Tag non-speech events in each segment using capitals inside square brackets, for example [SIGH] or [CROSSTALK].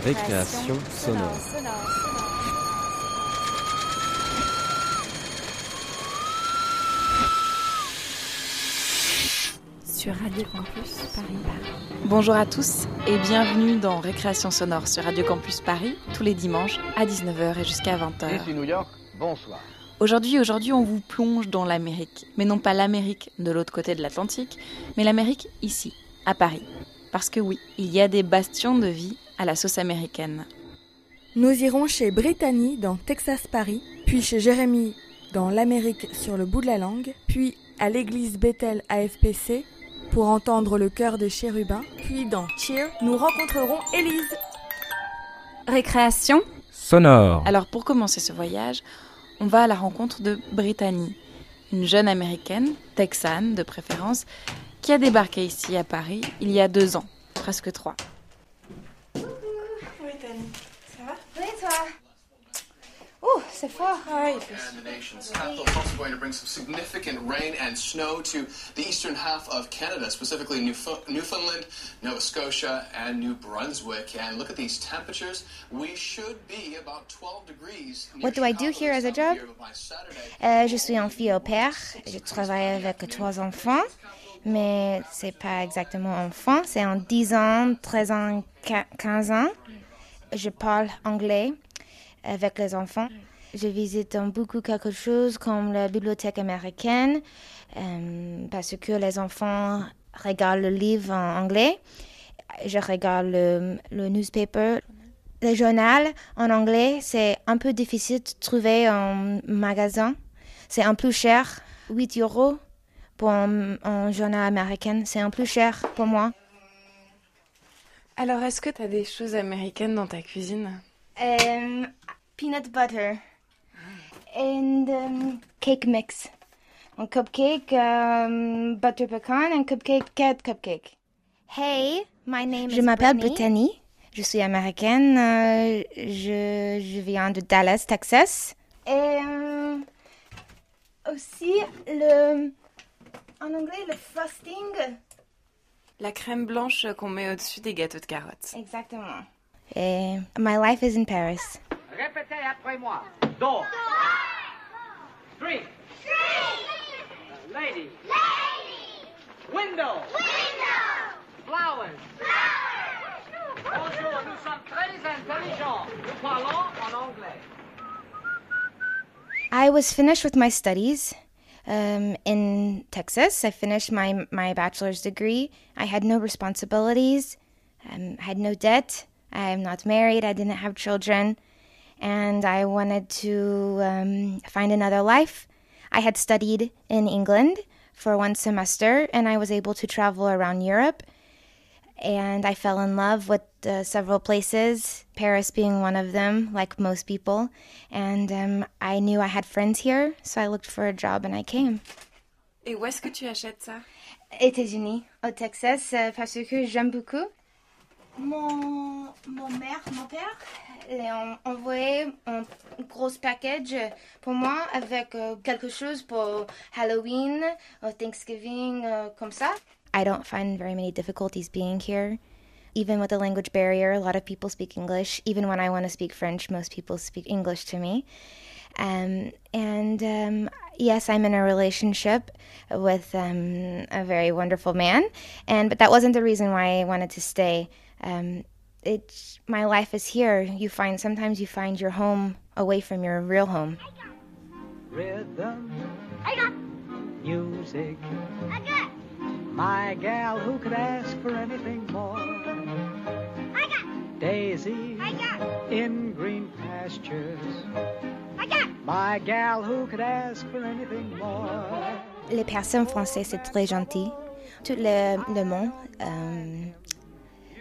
Récréation sonore. Sur Radio Campus Paris. Bonjour à tous et bienvenue dans Récréation sonore sur Radio Campus Paris tous les dimanches à 19h et jusqu'à 20h. Ici New York, bonsoir. Aujourd'hui, aujourd'hui, on vous plonge dans l'Amérique, mais non pas l'Amérique de l'autre côté de l'Atlantique, mais l'Amérique ici, à Paris. Parce que oui, il y a des bastions de vie à la sauce américaine. Nous irons chez Brittany dans Texas Paris, puis chez Jérémy dans l'Amérique sur le bout de la langue, puis à l'église Bethel AFPC pour entendre le chœur des chérubins, puis dans Cheer, nous rencontrerons Élise. Récréation Sonore. Alors pour commencer ce voyage, on va à la rencontre de Brittany, une jeune américaine, texane de préférence, qui a débarqué ici à Paris il y a deux ans, presque trois. Brittany, ça va Oui, toi Oh, c'est fort. Oui, And the nation's capital is also going to bring some significant rain and snow to the eastern half of Canada, specifically Newf- Newfoundland, Nova Scotia, and New Brunswick. And look at these temperatures. We should be about 12 degrees. What do I do here as a job? Euh, je suis en fille au père. Je travaille avec trois enfants, mais c'est pas exactement enfants. C'est en 10 ans, 13 ans, qua- 15 ans. Je parle anglais avec les enfants. Je visite beaucoup quelque chose comme la bibliothèque américaine euh, parce que les enfants regardent le livre en anglais. Je regarde le, le newspaper. Le journal en anglais, c'est un peu difficile de trouver en magasin. C'est un plus cher, 8 euros pour un, un journal américain. C'est un plus cher pour moi. Alors est-ce que tu as des choses américaines dans ta cuisine? Um, peanut butter and um, cake mix. Un cupcake, um, butter pecan, and cupcake, cat cupcake. Hey, my name Je m'appelle Brittany. Je suis américaine. euh, je, je viens de Dallas, Texas. Et euh, aussi le, en anglais, le frosting. La crème blanche qu'on met au-dessus des gâteaux de carottes. Exactement. Et my life is in Paris. Répétez après moi. Door. Street. Uh, lady. Window. Flowers. Bonjour, nous sommes très intelligents. Nous parlons en anglais. I was finished with my studies um, in Texas. I finished my my bachelor's degree. I had no responsibilities. Um, I had no debt. I am not married. I didn't have children, and I wanted to um, find another life. I had studied in England for one semester, and I was able to travel around Europe. And I fell in love with uh, several places, Paris being one of them, like most people. And um, I knew I had friends here, so I looked for a job and I came. Et où est-ce que tu achètes ça États-Unis, au Texas, euh, parce que j'aime beaucoup. Mon, mon mère, mon père, il a envoyé un gros package pour moi avec euh, quelque chose pour Halloween, ou Thanksgiving, euh, comme ça. I don't find very many difficulties being here. Even with the language barrier, a lot of people speak English. Even when I want to speak French, most people speak English to me. Um, and um, yes, I'm in a relationship with um, a very wonderful man, and but that wasn't the reason why I wanted to stay. Um, it's my life is here. You find sometimes you find your home away from your real home. Rhythm. Music. My gal, who could ask for anything more? I got Daisy I got in green pastures. I got My gal, who could ask for anything more? Les personnes françaises, c'est très gentil. Tout le, le monde um,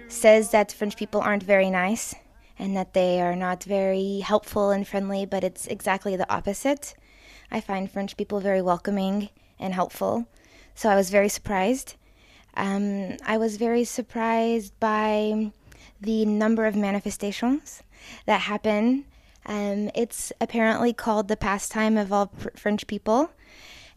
says that French people aren't very nice and that they are not very helpful and friendly, but it's exactly the opposite. I find French people very welcoming and helpful. So I was very surprised. Um, I was very surprised by the number of manifestations that happen. Um, it's apparently called the pastime of all pr- French people.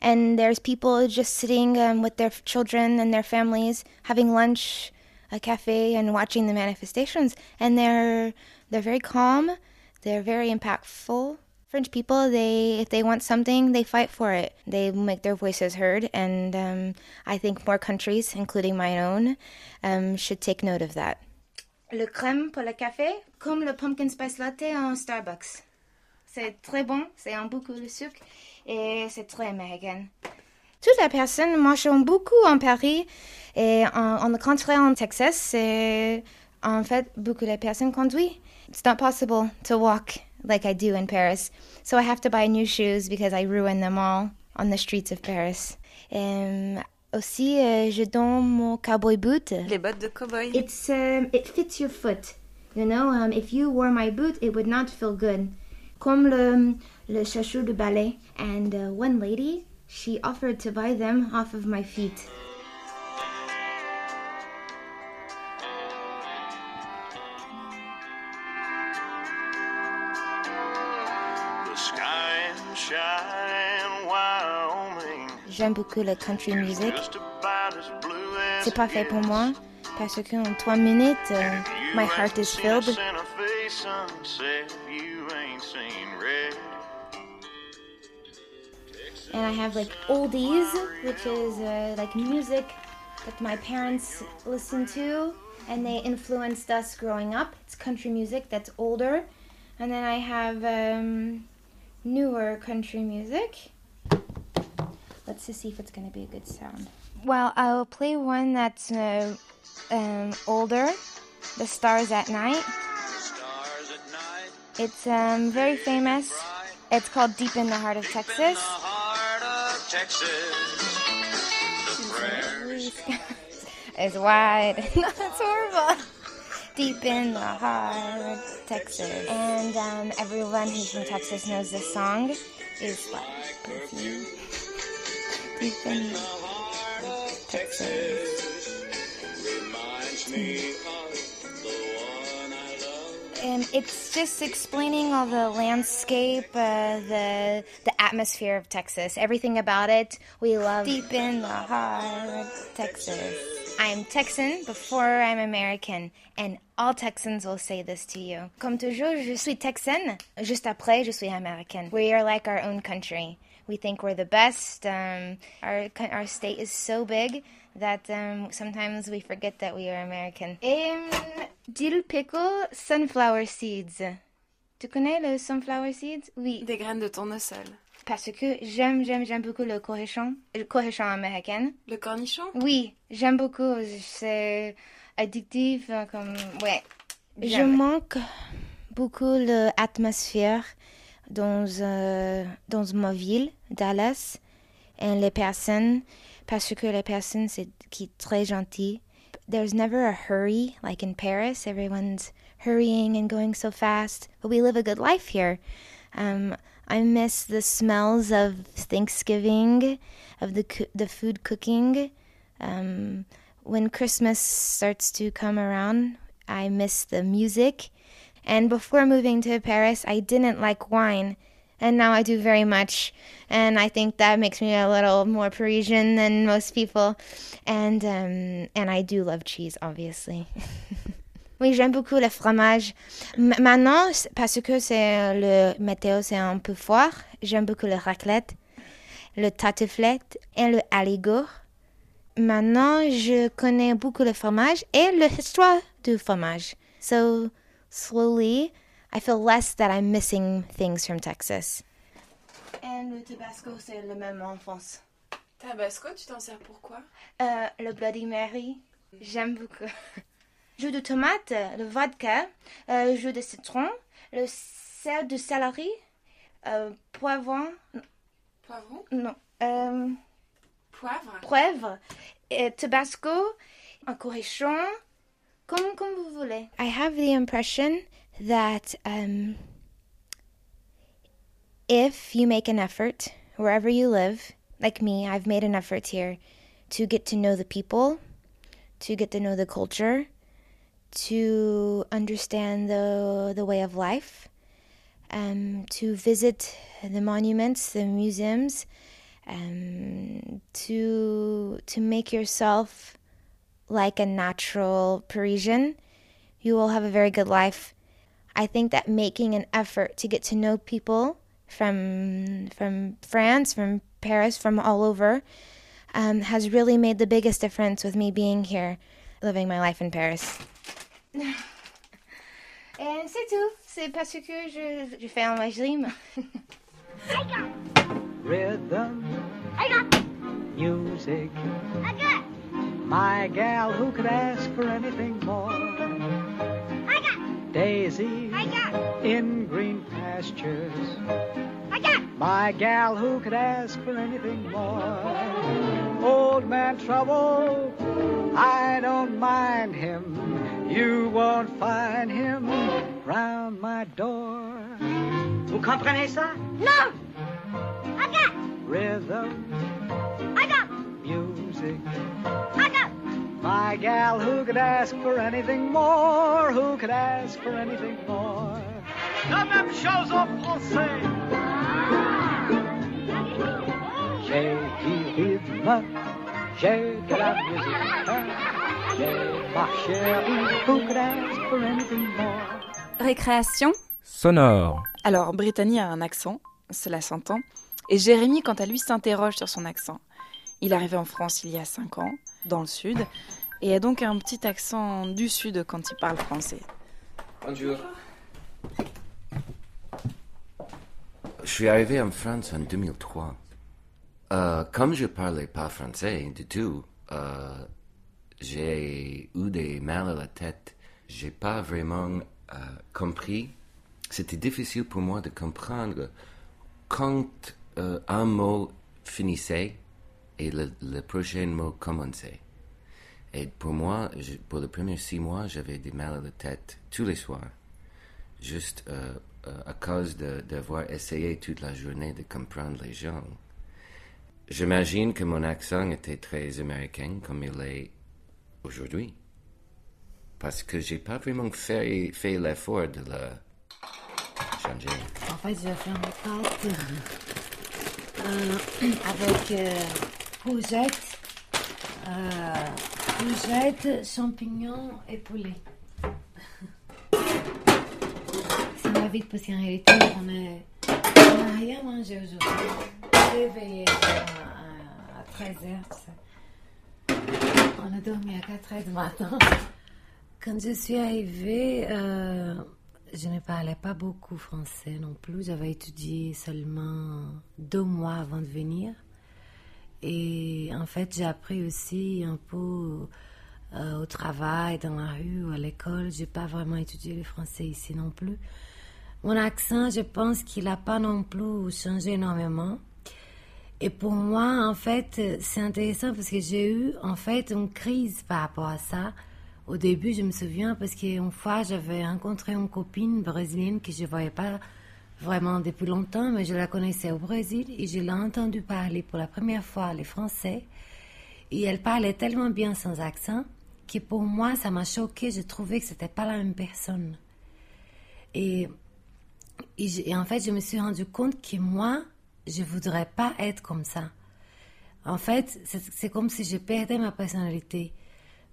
And there's people just sitting um, with their children and their families having lunch a cafe and watching the manifestations, and they're they're very calm, they're very impactful. French people, they if they want something, they fight for it. They make their voices heard, and um, I think more countries, including my own, um, should take note of that. Le crème pour le café, comme le pumpkin spice latte en Starbucks. C'est très bon, c'est un beaucoup de sucre et c'est très américain. Toutes les personnes marchent beaucoup en Paris et en, en contraire en Texas, c'est en fait beaucoup de personnes conduisent. It's not possible to walk like I do in Paris, so I have to buy new shoes because I ruin them all on the streets of Paris. Um, aussi, euh, je donne mon cowboy boot. Les bottes de cowboy. It's um, it fits your foot. You know, um, if you wore my boot, it would not feel good. Comme le le chaussure de ballet. And uh, one lady, she offered to buy them off of my feet. J'aime beaucoup le country music. C'est pas fait pour moi parce que trois minutes, you my heart is filled. And I have like oldies, which is uh, like music that my parents listened to, and they influenced us growing up. It's country music that's older, and then I have um, newer country music. Let's just see if it's gonna be a good sound. Well, I'll play one that's uh, um, older, "The Stars at Night." Stars at night, It's um, very famous. It's called "Deep in the Heart of Texas." the heart of Texas. The is [LAUGHS] wide. [LAUGHS] no, that's horrible. Deep in the heart of Texas. And um, everyone who's from Texas knows this song is like Deep one I love. And it's just explaining all the landscape, uh, the the atmosphere of Texas, everything about it. We love deep in the heart of Texas. I'm Texan before I'm American, and all Texans will say this to you. Comme toujours, je suis Texan. Juste après, je suis American. We are like our own country. We think we're the best. Um, our our state is so big that um, sometimes we forget that we are American. Um, dill pickle sunflower seeds. Tu connais le sunflower seeds? Oui. Des graines de tournesol. Parce que j'aime, j'aime, j'aime beaucoup le cornichon. Le cornichon américain. Le cornichon? Oui, j'aime beaucoup. C'est addictif, euh, comme... Ouais. Je manque beaucoup l'atmosphère dans, euh, dans ma ville, Dallas, et les personnes, parce que les personnes, c'est qui est très gentil. There's never a hurry, like in Paris. Everyone's hurrying and going so fast. But we live a good life here. Um, I miss the smells of Thanksgiving, of the the food cooking. Um, when Christmas starts to come around, I miss the music. And before moving to Paris, I didn't like wine, and now I do very much. And I think that makes me a little more Parisian than most people. And um, and I do love cheese, obviously. [LAUGHS] Oui, j'aime beaucoup le fromage. Maintenant, parce que c'est le météo, c'est un peu froid, j'aime beaucoup le raclette, le tartiflette et le aligot. Maintenant, je connais beaucoup le fromage et l'histoire du fromage. So, slowly, I feel less that I'm missing things from Texas. Et le Tabasco, c'est le même en France. Tabasco, tu t'en sers pour quoi? Euh, le Bloody Mary, j'aime beaucoup. [LAUGHS] jus de tomate, le vodka, euh, jus de citron, le sel de céleri, euh, poivron, Poivron? Non, euh, Poivre? poivre, et tabasco, un cornichon, vous voulez. I have the impression that um, if you make an effort wherever you live, like me, I've made an effort here to get to know the people, to get to know the culture, to understand the the way of life, um, to visit the monuments, the museums, um, to to make yourself like a natural Parisian, you will have a very good life. I think that making an effort to get to know people from from France, from Paris, from all over, um, has really made the biggest difference with me being here, living my life in Paris. [LAUGHS] Et c'est tout. C'est parce que je, je fais un régime. [LAUGHS] Rhythm. Music. My gal, who could ask for anything more? I got Daisy I got. in green pastures. I got my gal, who could ask for anything more? Old man trouble, I don't mind him. You won't find him round my door. Vous comprenez ça? Non Rhythm, I got music. I got My gal, who could ask for anything more? Who could ask for anything more? La même chose en français. J'ai du rythme, j'ai de la musique. J'ai ma chérie, who could ask for anything more? Récréation sonore, Alors, Brittany a un accent, cela s'entend, et Jérémy, quant à lui, s'interroge sur son accent. Il est arrivé en France il y a 5 ans, dans le sud, et a donc un petit accent du sud quand il parle français. Bonjour. Je suis arrivé en France en 2003. Euh, comme je parlais pas français du tout, euh, j'ai eu des mal à la tête. J'ai pas vraiment euh, compris. C'était difficile pour moi de comprendre quand euh, un mot finissait et le, prochain mot commençait. Et pour moi, pour les premiers six mois, j'avais des mal à la tête tous les soirs. Juste euh, euh, à cause d'avoir essayé toute la journée de comprendre les gens. J'imagine que mon accent était très américain comme il est aujourd'hui. Parce que j'ai pas vraiment fait, l'effort de le changer. En fait, je vais faire mes pâtes euh, avec courgettes, euh, champignons et poulet. [LAUGHS] Ça va vite parce qu'en réalité, on n'a rien mangé aujourd'hui. Réveillé à, à 13h. On a dormi à 4h du matin. Quand je suis arrivée, euh, je ne parlais pas beaucoup français non plus. J'avais étudié seulement deux mois avant de venir. Et en fait, j'ai appris aussi un peu euh, au travail, dans la rue ou à l'école. J'ai pas vraiment étudié le français ici non plus. Mon accent, je pense qu'il n'a pas non plus changé énormément. Et pour moi, en fait, c'est intéressant parce que j'ai eu, en fait, une crise par rapport à ça. Au début, je me souviens parce qu'une fois, j'avais rencontré une copine brésilienne que je ne voyais pas vraiment depuis longtemps, mais je la connaissais au Brésil et je l'ai entendue parler pour la première fois le français. Et elle parlait tellement bien sans accent que pour moi, ça m'a choqué. Je trouvais que c'était pas la même personne. Et, et, et en fait, je me suis rendu compte que moi, je voudrais pas être comme ça. En fait, c'est comme si je perdais ma personnalité.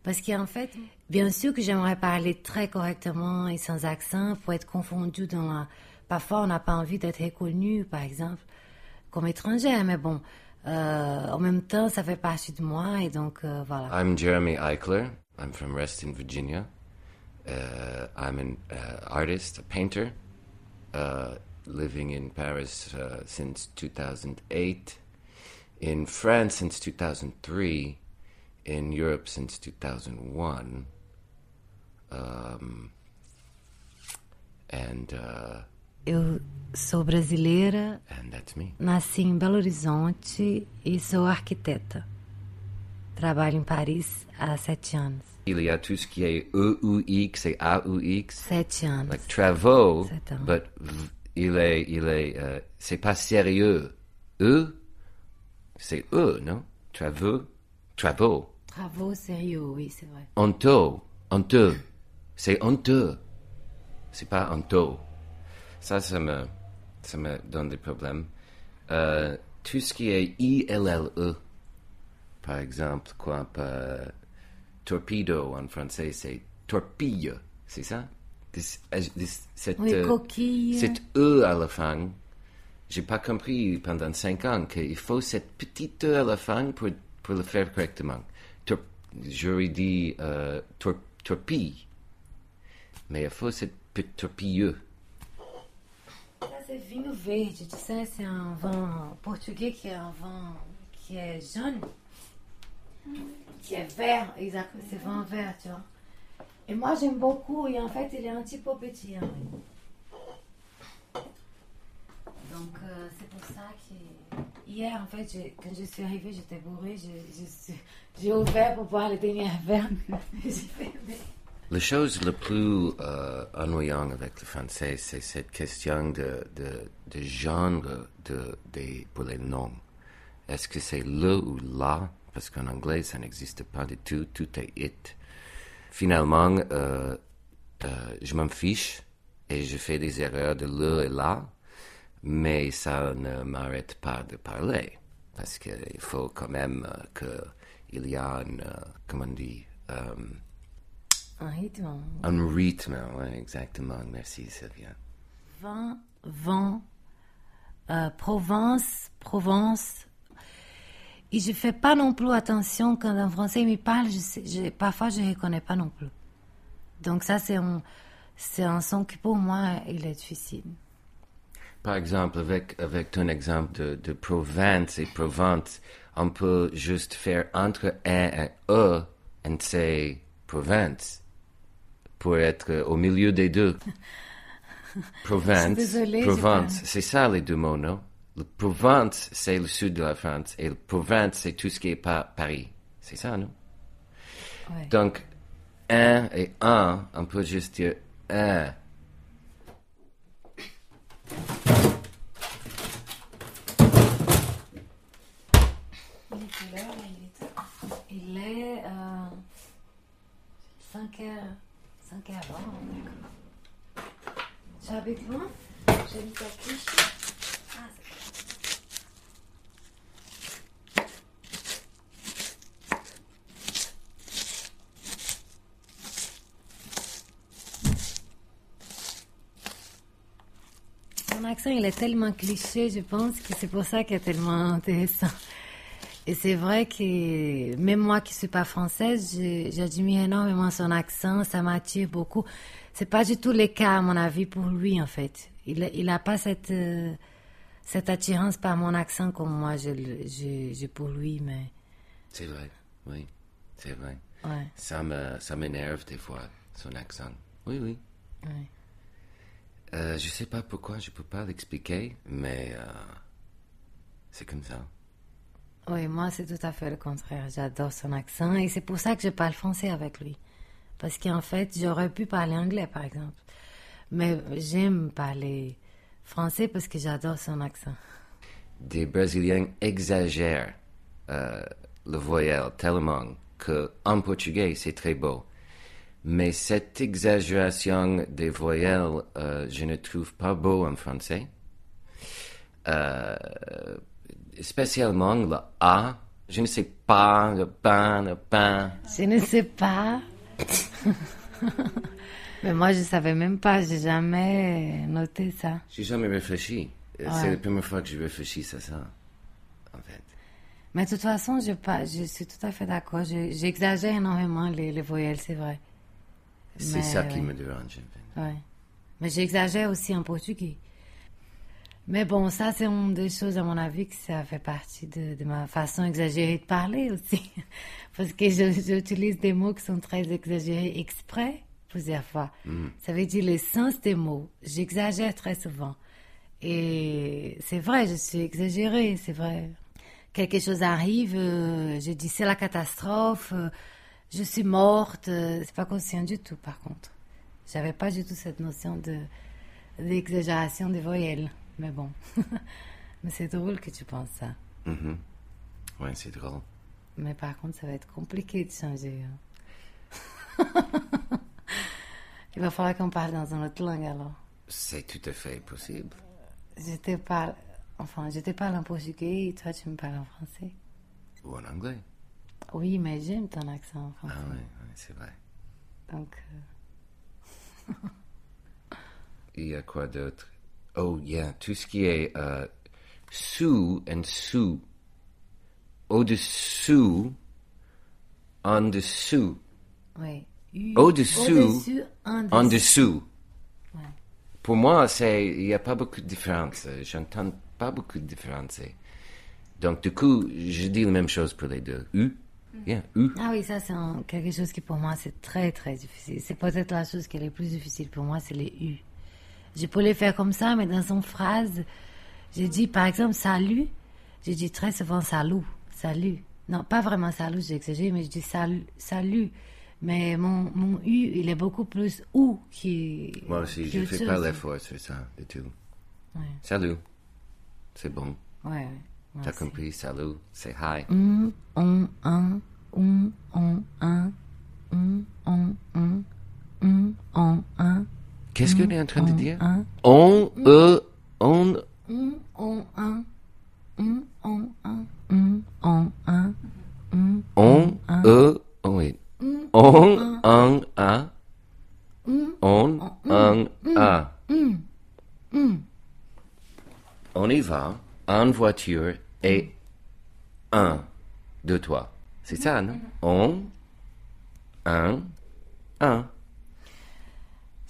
Parce qu'en fait, bien sûr que j'aimerais parler très correctement et sans accent pour être confondu dans la... Parfois, on n'a pas envie d'être reconnu, par exemple, comme étrangère, mais bon, euh, en même temps, ça fait partie de moi et donc euh, voilà. I'm Jeremy Eichler. I'm from Reston, Virginia. Uh, I'm an uh, artist, a painter, uh, living in Paris uh, since 2008, in France since 2003, in Europe since 2001. Um, and uh, Eu sou brasileira, and that's me. nasci em Belo Horizonte e sou arquiteta. Trabalho em Paris há sete anos. Il y a tout ce qui est E-U-X et A-U-X. Sete anos. like travaux, ans. but il est, il est, euh, c'est pas sérieux. E, c'est E, non? Travaux, travaux. Travaux sérieux, oui, c'est vrai. Honteux, honteux. C'est honteux. C'est pas honteux. Ça, ça me, ça me donne des problèmes. Euh, tout ce qui est I-L-L-E, par exemple, quoi, pas- torpedo en français, c'est torpille, c'est ça? This- euh, this- cette, Oui, euh. Cette E à la fin, j'ai pas compris pendant cinq ans qu'il faut cette petite E à la fin pour, pour le faire correctement. Tor- J'aurais dit euh, tor- torpille, mais il faut cette petite torpille. Ça, c'est vinho verde. Tu sais, c'est un vin portugais qui est un vin qui est jaune, qui est vert, exactement. C'est vin vert, tu vois. Et moi, j'aime beaucoup. Et en fait, il est un petit peu petit. hein. Donc, euh, c'est pour ça que hier, en fait, quand je suis arrivée, j'étais bourrée. je- je suis- J'ai ouvert pour boire le dernier verre. [LAUGHS] J'ai fermé. La chose la plus euh, ennuyante avec le français, c'est cette question de, de, de genre de, des- pour les noms. Est-ce que c'est le ou la? Parce qu'en anglais, ça n'existe pas du tout. Tout est it. Finalement, euh, euh, je m'en fiche et je fais des erreurs de le et la, mais ça ne m'arrête pas de parler. Parce qu'il faut quand même euh, qu'il y a une, euh, comment on dit, euh, Un rythme. un rythme, ouais, exactement. Merci, Sylvia. Vin, vent, euh, Provence, Provence. Et je fais pas non plus attention quand un Français me parle. Je sais, je- parfois, je ne reconnais pas non plus. Donc ça, c'est un, c'est un son qui pour moi, il est difficile. Par exemple, avec, avec ton exemple de, de Provence et Provence, on peut juste faire entre un et e et c'est Provence pour être au milieu des deux. [LAUGHS] Provence, Provence, c'est ça les deux mots, non? Le Provence, c'est le sud de la France et le Provence, c'est tout ce qui est pas Paris. C'est ça, non? Ouais. Donc, un et un, on peut juste dire un. Il est quelle heure, là, il est, il est euh, 5 heures, 5 heures avant, d'accord. Tu habites loin J'habite à Clichy. Ah, Mon accent, il est tellement cliché, je pense que c'est pour ça qu'il est tellement intéressant. Et c'est vrai que même moi qui suis pas française, j'admire énormément son accent, ça m'attire beaucoup. C'est pas du tout le cas, à mon avis, pour lui, en fait. Il, a- il a pas cette, euh, cette attirance par mon accent comme moi, je, le- je, je pour lui, mais C'est vrai, oui, c'est vrai. ouais, Ça me, ça m'énerve des fois, son accent. Oui, oui. ouais. Euh, je sais pas pourquoi, je peux pas l'expliquer, mais euh, c'est comme ça. Oui, moi, c'est tout à fait le contraire. J'adore son accent et c'est pour ça que je parle français avec lui. Parce qu'en fait, j'aurais pu parler anglais, par exemple. Mais j'aime parler français parce que j'adore son accent. Des Brésiliens exagèrent euh, le voyelle tellement que en portugais c'est très beau. Mais cette exagération des voyelles, euh, je ne trouve pas beau en français. Euh, spécialement le A. Je ne sais pas, le pain, le pain. Je ne sais pas. [LAUGHS] Mais moi, je savais même pas. J'ai jamais noté ça. J'ai jamais réfléchi. Euh, Ouais. C'est la première fois que je réfléchis à ça, en fait. Mais de toute façon, je, pas, je suis tout à fait d'accord. Je- J'exagère énormément les, les voyelles, c'est vrai. C'est ça qui me dérange. en fait. Ouais. Mais j'exagère aussi en portugais. Mais bon, ça, c'est une des choses, à mon avis, que ça fait partie de, de ma façon exagérée de parler aussi. [LAUGHS] Parce que j'utilise des mots qui sont très exagérés exprès plusieurs fois. Ça veut dire le sens des mots. J'exagère très souvent. Et c'est vrai, je suis exagérée, c'est vrai. Quelque chose arrive, euh, je dis c'est la catastrophe, euh, je suis morte. euh, c'est pas conscient du tout, par contre. J'avais pas du tout cette notion de d'exagération des voyelles. Mais bon. [LAUGHS] Mais c'est drôle que tu penses ça. Mhm. Ouais, c'est drôle. Mais par contre, ça va être compliqué de changer. hein. [LAUGHS] Il va falloir qu'on parle dans une autre langue alors. C'est tout à fait possible. Je te parle, enfin, je te parle en portugais et toi tu me parles en français. Ou en anglais. Oui, mais j'aime ton accent français. Ah ouais, ouais, c'est vrai. Donc, euh, [LAUGHS] Il y a quoi d'autre? Oh, yeah, tout ce qui est euh, sous and sous. Au-dessous, en dessous. oui. Au-dessous, en en dessous. Ouais. Pour moi, c'est, il n'y a pas beaucoup de différence. J'entends pas beaucoup de différence. Donc, du coup, je dis la même chose pour les deux. U, yeah, U. Ah oui, ça c'est quelque chose qui pour moi c'est très très difficile. C'est peut-être la chose qui est la plus difficile pour moi, c'est les U. Je les faire comme ça, mais dans une phrase, j'ai dit par exemple salut, j'ai dit très souvent salut, salut. Non, pas vraiment salut, j'ai exagéré, mais je dis salut, salut. Mais mon, mon U, il est beaucoup plus OU qui. Moi aussi, je autre fais chose. pas l'effort sur ça, du tout. Ouais. Salut. C'est bon. Ouais, ouais. T'as compris? Salut. C'est hi. Un, on, un, un, on, un, un, on, un, un, on, un. Qu'est-ce qu'on est en train de on, dire? On, e, on, on, un. On, un. On, un. On, e, oui. Un, On, un, a. On, un, a. On y va en voiture et un de toi. C'est ça, non? On, un, un.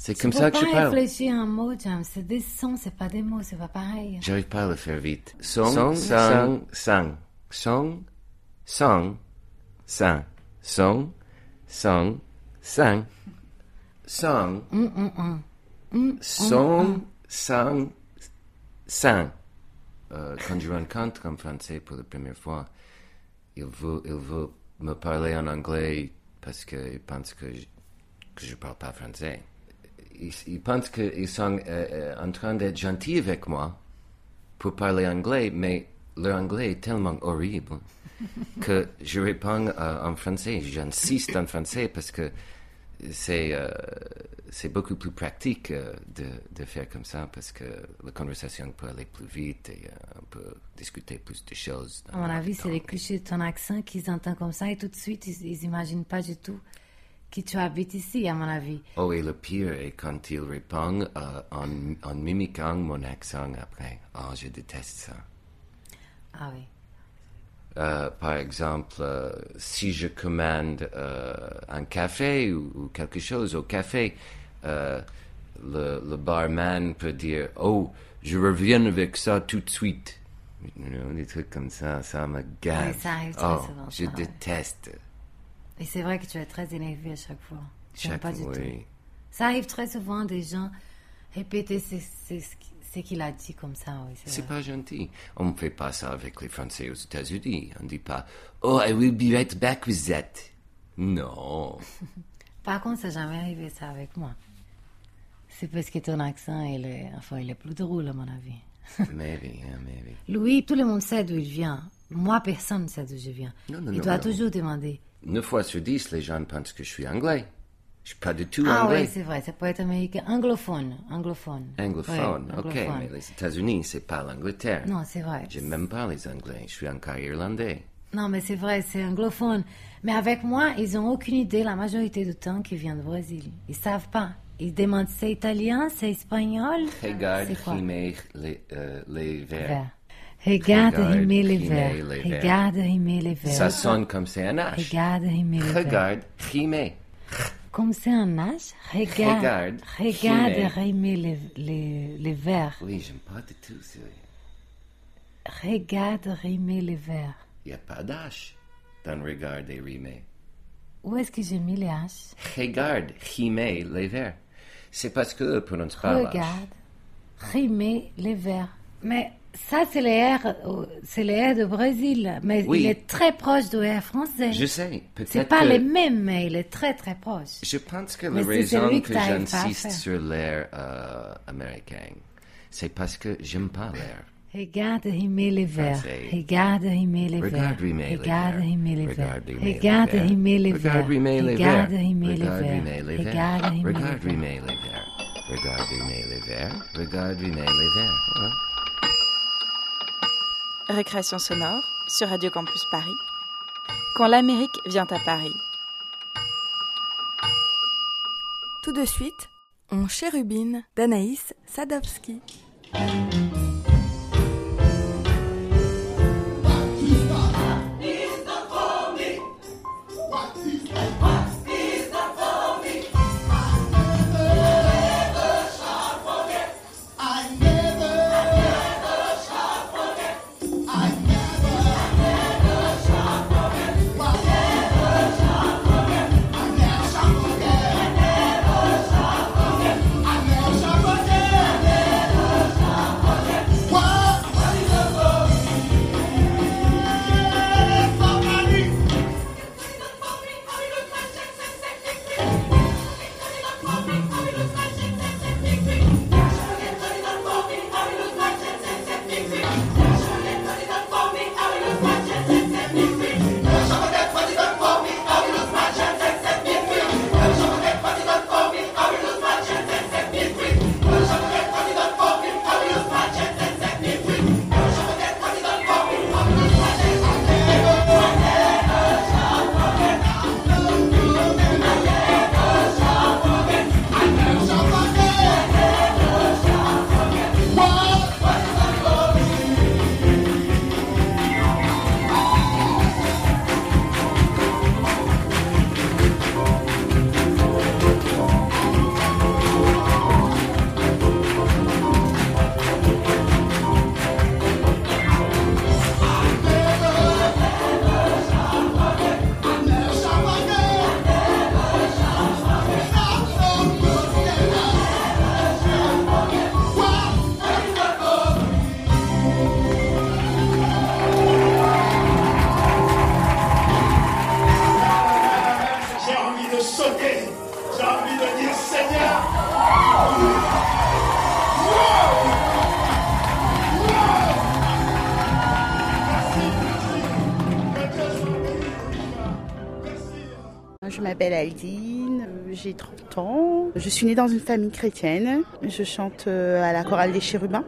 C'est comme ça que je pas parle. réfléchir à un mot, James. C'est des sons, c'est pas des mots, c'est pas pareil. J'arrive pas à le faire vite. Son, sang, sang, sang. Son, sang, sang. Son, sang, sang. Un, son, sang, sang. Quand je rencontre un Français pour la première fois, il veut, il veut me parler en anglais parce qu'il pense que je, que je parle pas français. Ils, ils pensent qu'ils sont euh, en train d'être gentils avec moi pour parler anglais, mais leur anglais est tellement horrible [LAUGHS] que je réponds euh, en français. J'insiste en français parce que c'est euh, c'est beaucoup plus pratique euh, de, de faire comme ça parce que la conversation peut aller plus vite et euh, on peut discuter plus de choses. À mon avis, c'est les clichés de ton accent qu'ils entendent comme ça et tout de suite, ils, ils imaginent pas du tout que tu habites ici, à mon avis. Oh, et le pire est quand il répond euh, en, en mimiquant mon accent après. Oh, je déteste ça. Ah oui. Euh, par exemple, euh, si je commande un café ou, ou quelque chose au café, le, le barman peut dire Oh, je reviens avec ça tout de suite. You know, des trucs comme ça, ça me gave. Oui, ça arrive très oh, souvent, je ça, ouais. Et c'est vrai que tu es très énervé à chaque fois. Chaque pas du oui. tout. Ça arrive très souvent des gens répéter ce qui- ce qu'il a dit comme ça. Oui, c'est pas gentil. On ne fait pas ça avec les Français aux États-Unis. On dit pas Oh, I will be right back with that. Non. [LAUGHS] Par contre, ça n'a jamais arrivé ça avec moi. C'est parce que ton accent, il est, enfin, il est plus drôle à mon avis. maybe, yeah, maybe. Louis, tout le monde sait d'où il vient. Moi, personne ne sait d'où je viens. Non, non, il non, doit toujours demander. Neuf fois sur dix, les gens pensent que je suis anglais. Je suis pas du tout Ah anglais. oui, c'est vrai, ça peut être américain. Anglophone. Anglophone. Anglophone, ok, anglophone. mais les États-Unis, c'est pas l'Angleterre. Non, c'est vrai. J'aime même pas les Anglais, je suis encore irlandais. Non, mais c'est vrai, c'est anglophone. Mais avec moi, ils ont aucune idée la majorité du temps qu'ils viennent du Brésil. Ils savent pas. Ils demandent c'est italien, c'est espagnol? Regarde, C'est les, euh, les vers. Vert. Regarde, rimer les verts. verts. Regarde, rimer les verts. Ça sonne comme c'est un H. Regarde, rimer les verts. Regarde, rimer. Comme c'est un âge, regarde, Regarde, rimer les, les, les verts. Oui, j'aime pas du tout ça. Regarde, rimer les verts. Il n'y a pas d'H dans regarde et rimer. Où est-ce que j'ai mis les H? Regarde, rimer les vers. C'est parce que ne prononce pas. Regarde, rimer les verts. Mais ça, c'est les euh, c'est les R de Brésil. Mais Oui. il est très proche du R français. Je sais, peut-être C'est pas que- les mêmes, mais il est très très proche. Je pense que Mais la raison que, j'insiste sur l'air euh, américain, c'est parce que j'aime pas l'air. Regarde rimer les verts. Regarde rimer les verts. Regarde rimer les Regarde verts. rimer les verts. Regarde rimer les Regarde verts. rimer les verts. Regarde rimer les Regarde verts. Regarde rimer les verts. Regarde rimer les Regarde verts. rimer les verts. Regarde rimer les verts. Regarde rimer les verts. Récréation sonore sur Radio Campus Paris. quand l'Amérique vient à Paris. Tout de suite, on chérubine d'Anaïs Sadowski. Je suis née dans une famille chrétienne. Je chante euh, à la chorale des chérubins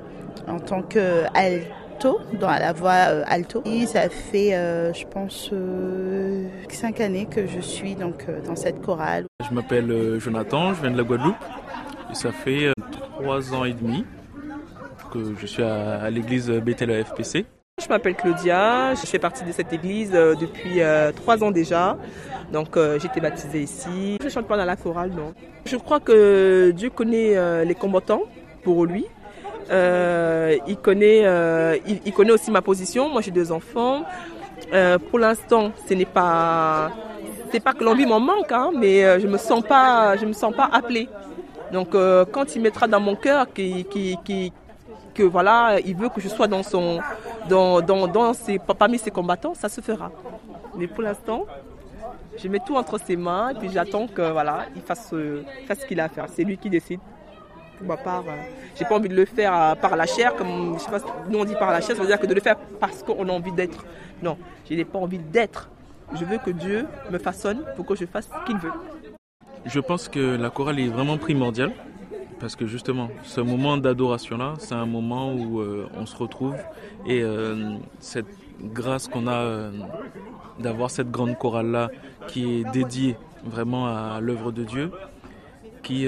en tant que alto, dans la voix euh, alto. Et ça fait, euh, je pense, cinq années que je suis donc dans cette chorale. Je m'appelle Jonathan, je viens de la Guadeloupe. Et ça fait trois ans et demi que je suis à, à l'église Bethel FPC. Je m'appelle Claudia, je fais partie de cette église euh, depuis euh, trois ans déjà. Donc euh, j'ai été baptisée ici. Je chante pas dans la chorale, non. Je crois que Dieu connaît les combattants pour lui. Il, connaît, il, connaît aussi ma position. Moi j'ai deux enfants. Pour l'instant, ce n'est pas, c'est pas que l'envie m'en manque, hein, mais je me me sens pas appelée. Donc quand il mettra dans mon cœur qui, qui, qui, que voilà, il veut que je sois dans son, dans, dans, dans ses, parmi ses combattants, ça se fera. Mais pour l'instant, je mets tout entre ses mains et puis j'attends que voilà, il fasse, euh, fasse ce qu'il a à faire. C'est lui qui décide. Pour ma part, euh, j'ai pas envie de le faire euh, par la chair, comme nous on dit par la chair, ça veut dire que de le faire parce qu'on a envie d'être. Non, je n'ai pas envie d'être. Je veux que Dieu me façonne pour que je fasse ce qu'il veut. Je pense que la chorale est vraiment primordiale parce que justement, ce moment d'adoration-là, c'est un moment où euh, on se retrouve et euh, cette grâce qu'on a euh, d'avoir cette grande chorale-là qui est dédiée vraiment à l'œuvre de Dieu, qui,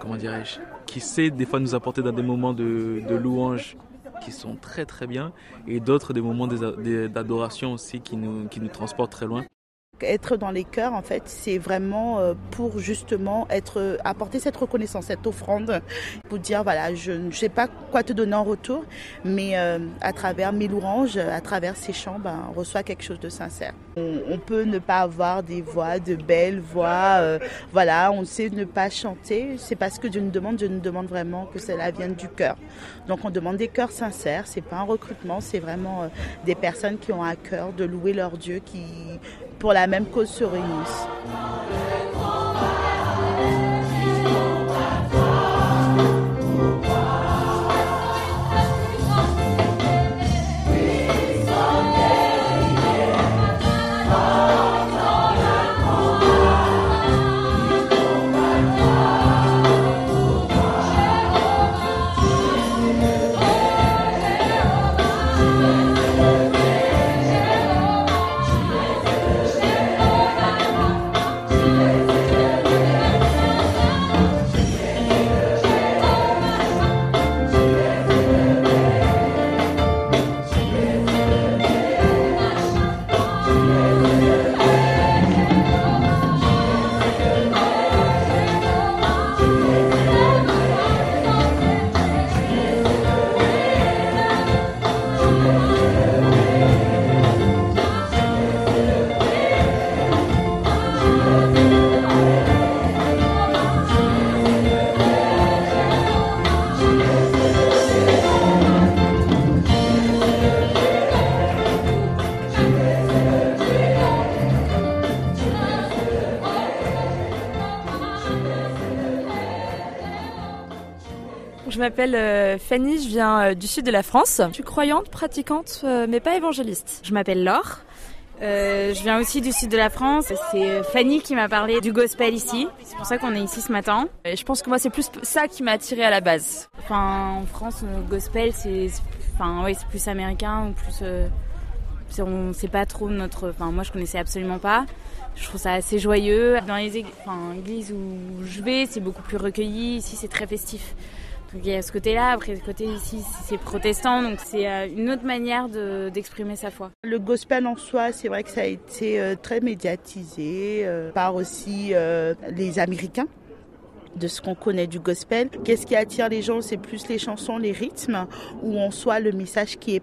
comment dirais-je, qui sait des fois nous apporter dans des moments de, louange qui sont très très bien et d'autres des moments d'adoration aussi qui nous, qui nous transportent très loin. Être dans les chœurs, en fait, c'est vraiment euh, pour justement être, apporter cette reconnaissance, cette offrande, pour dire voilà, je ne sais pas quoi te donner en retour, mais euh, à travers mes louanges, à travers ces chants, ben, on reçoit quelque chose de sincère. On, peut ne pas avoir des voix, de belles voix, euh, voilà, on sait ne pas chanter, c'est parce que Dieu nous demande, Dieu nous demande vraiment que cela vienne du cœur. Donc on demande des cœurs sincères, c'est pas un recrutement, c'est vraiment euh, des personnes qui ont à cœur de louer leur Dieu, qui pour la même cause se réunissent. Fanny, je viens euh, du sud de la France. Je suis croyante, pratiquante, euh, mais pas évangéliste. Je m'appelle Laure. je viens aussi du sud de la France. C'est Fanny qui m'a parlé du gospel ici. C'est pour ça qu'on est ici ce matin. Je pense que moi, c'est plus ça qui m'a attiré à la base. En France, le gospel, c'est, enfin, c'est plus américain ou plus. c'est, on sait pas trop notre. Enfin, moi, je connaissais absolument pas. Je trouve ça assez joyeux. Dans les églises où je vais, c'est beaucoup plus recueilli. Ici, c'est très festif. Il y a ce côté-là, après ce côté ici c'est protestant, donc c'est euh, une autre manière d'exprimer sa foi. Le gospel en soi, c'est vrai que ça a été euh, très médiatisé euh, par aussi les Américains de ce qu'on connaît du gospel. Qu'est-ce qui attire les gens? C'est plus les chansons, les rythmes, ou en soi le message qui, est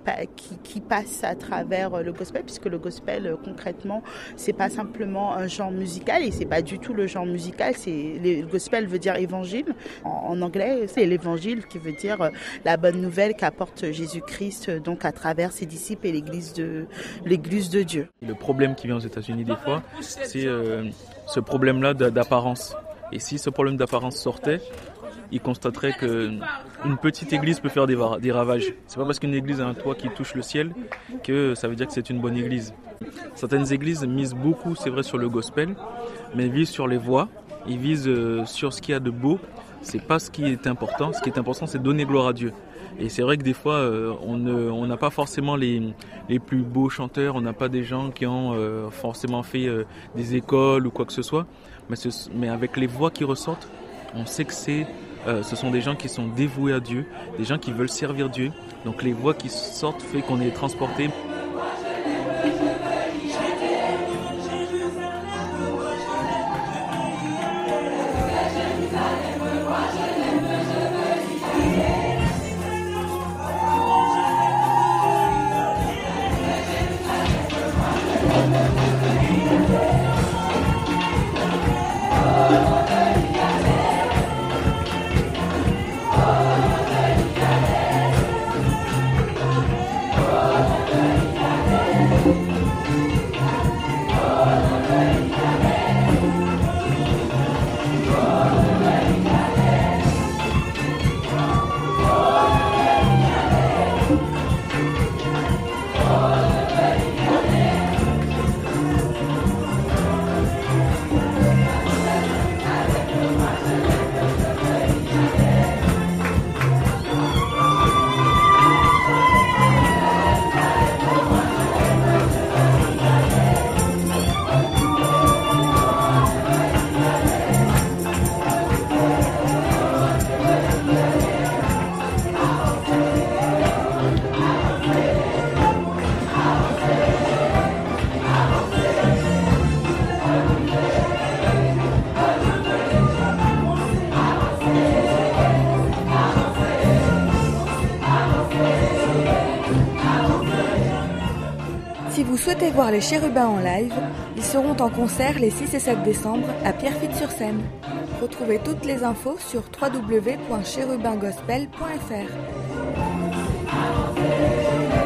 qui, passe à travers euh, le gospel, puisque le gospel euh, concrètement, c'est pas simplement un genre musical et c'est pas du tout le genre musical. C'est le gospel veut dire évangile en, anglais, c'est l'évangile qui veut dire euh, la bonne nouvelle qu'apporte Jésus-Christ donc à travers ses disciples et l'Église de l'Église de Dieu. Le problème qui vient aux États-Unis des fois, c'est ce problème-là d'apparence. Et si ce problème d'apparence sortait, il constaterait qu'une petite église peut faire des, des ravages. C'est pas parce qu'une église a un toit qui touche le ciel que ça veut dire que c'est une bonne église. Certaines églises misent beaucoup, c'est vrai, sur le gospel, mais visent sur les voix, ils visent euh, sur ce qu'il y a de beau. C'est pas ce qui est important. Ce qui est important, c'est donner gloire à Dieu. Et c'est vrai que des fois, euh, on n'a pas forcément les, les, plus beaux chanteurs, on n'a pas des gens qui ont euh, forcément fait des écoles ou quoi que ce soit mais, avec les voix qui ressortent, on sait que c'est, euh, ce sont des gens qui sont dévoués à Dieu, des gens qui veulent servir Dieu. Donc les voix qui sortent fait qu'on est transporté. Les chérubins en live, ils seront en concert les 6 et 7 décembre à Pierrefitte-sur-Seine. Retrouvez toutes les infos sur www.chérubingospel.fr.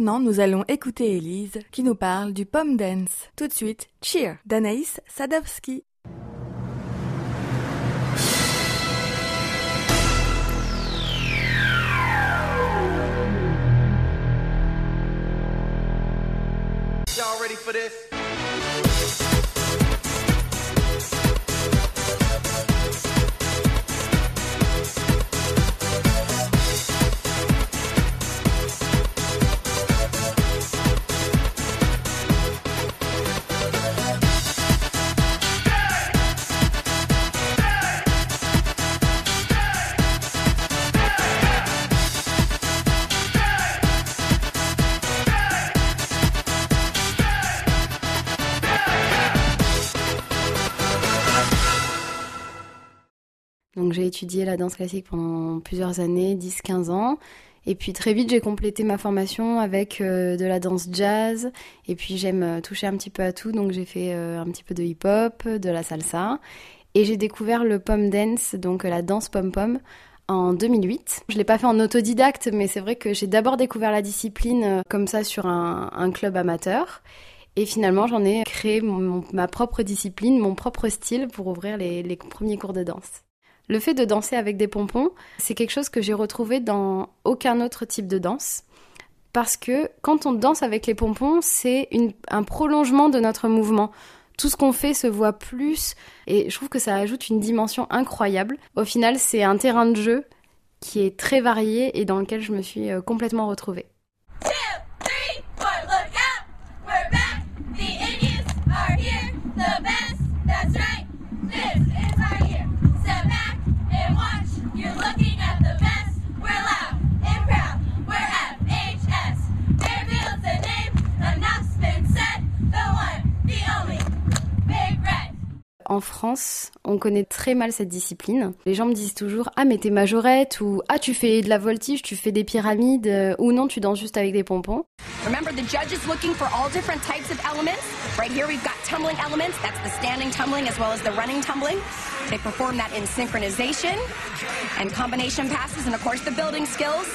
Maintenant, nous allons écouter Elise qui nous parle du pom dance. Tout de suite, Cheer d'Anaïs Sadowski. J'ai étudié la danse classique pendant plusieurs années, 10-15 ans. Et puis très vite, j'ai complété ma formation avec euh, de la danse jazz. Et puis j'aime euh, toucher un petit peu à tout, donc j'ai fait euh, un petit peu de hip-hop, de la salsa. Et j'ai découvert le pom dance, donc la danse pom-pom, en 2008. Je l'ai pas fait en autodidacte, mais c'est vrai que j'ai d'abord découvert la discipline comme ça sur un, club amateur. Et finalement, j'en ai créé ma propre discipline, mon propre style pour ouvrir les premiers cours de danse. Le fait de danser avec des pompons, c'est quelque chose que j'ai retrouvé dans aucun autre type de danse. Parce que quand on danse avec les pompons, c'est un prolongement de notre mouvement. Tout ce qu'on fait se voit plus et je trouve que ça ajoute une dimension incroyable. Au final, c'est un terrain de jeu qui est très varié et dans lequel je me suis euh, complètement retrouvée. En France, on connaît très mal cette discipline. Les gens me disent toujours Ah, mais t'es majorette, ou Ah, tu fais de la voltige, tu fais des pyramides, ou non, tu danses juste avec des pompons. Remember, the judge is looking for all different types of elements? Right here, we've got tumbling elements. That's the standing tumbling as well as the running tumbling. They perform that in synchronization and combination passes, and of course, the building skills.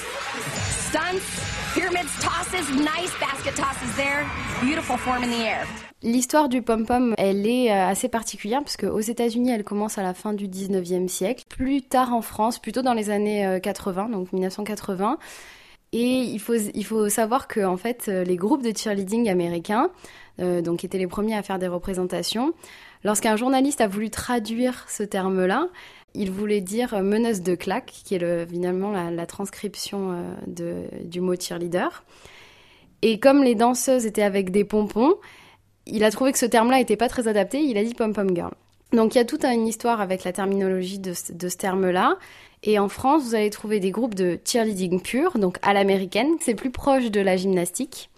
Stunts, pyramids, tosses, nice basket tosses there. Beautiful form in the air. L'histoire du pom-pom, elle est euh, assez particulière parce qu'aux États-Unis, elle commence à la fin du 19e siècle. Plus tard en France, plutôt dans les années euh, 80, donc 1980. Et il faut, il faut savoir que en fait, euh, les groupes de cheerleading américains, euh, donc qui étaient les premiers à faire des représentations, lorsqu'un journaliste a voulu traduire ce terme-là, il voulait dire meneuse de claque, qui est le, finalement la, transcription euh, du mot cheerleader. Et comme les danseuses étaient avec des pompons, il a trouvé que ce terme-là n'était pas très adapté, il a dit pom-pom girl. Donc il y a toute une histoire avec la terminologie de, de ce terme-là. Et en France, vous allez trouver des groupes de cheerleading pur, donc à l'américaine, c'est plus proche de la gymnastique.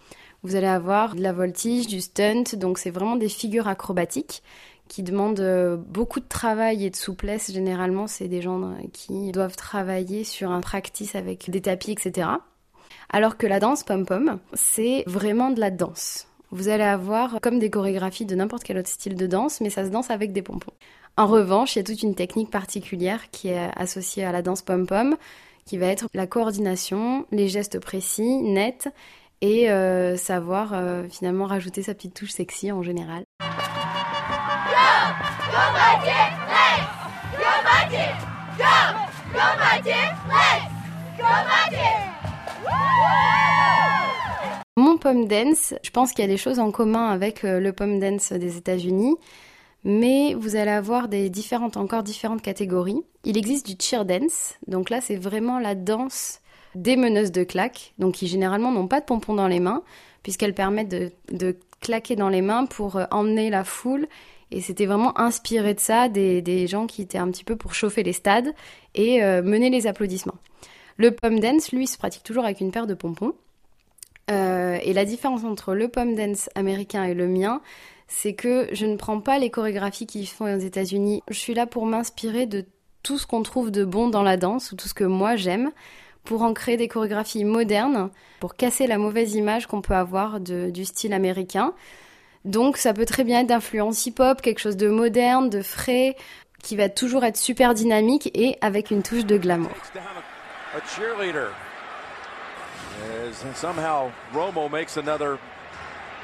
Vous allez avoir de la voltige, du stunt, donc c'est vraiment des figures acrobatiques qui demandent euh, beaucoup de travail et de souplesse. Généralement, c'est des gens euh, qui doivent travailler sur un practice avec des tapis, etc. Alors que la danse pom-pom, c'est vraiment de la danse. Vous allez avoir comme des chorégraphies de n'importe quel autre style de danse, mais ça se danse avec des pompons. En revanche, il y a toute une technique particulière qui est associée à la danse pom-pom, qui va être la coordination, les gestes précis, nets, et euh, savoir euh, finalement rajouter sa petite touche sexy en général. Mon pom dance, je pense qu'il y a des choses en commun avec euh, le pom dance des États-Unis, mais vous allez avoir des différentes, encore différentes catégories. Il existe du cheer dance, donc là c'est vraiment la danse des meneuses de claques, donc qui généralement n'ont pas de pompons dans les mains, puisqu'elles permettent de, claquer dans les mains pour euh, emmener la foule. Et c'était vraiment inspiré de ça, des, des gens qui étaient un petit peu pour chauffer les stades et euh, mener les applaudissements. Le pom dance, lui, se pratique toujours avec une paire de pompons. Euh, et la différence entre le pom dance américain et le mien, c'est que je ne prends pas les chorégraphies qu'ils font aux États-Unis. Je suis là pour m'inspirer de tout ce qu'on trouve de bon dans la danse ou tout ce que moi j'aime pour en créer des chorégraphies modernes, pour casser la mauvaise image qu'on peut avoir de- du style américain. Donc ça peut très bien être d'influence hip-hop, quelque chose de moderne, de frais, qui va toujours être super dynamique et avec une touche de glamour. a cheerleader. As somehow Romo makes another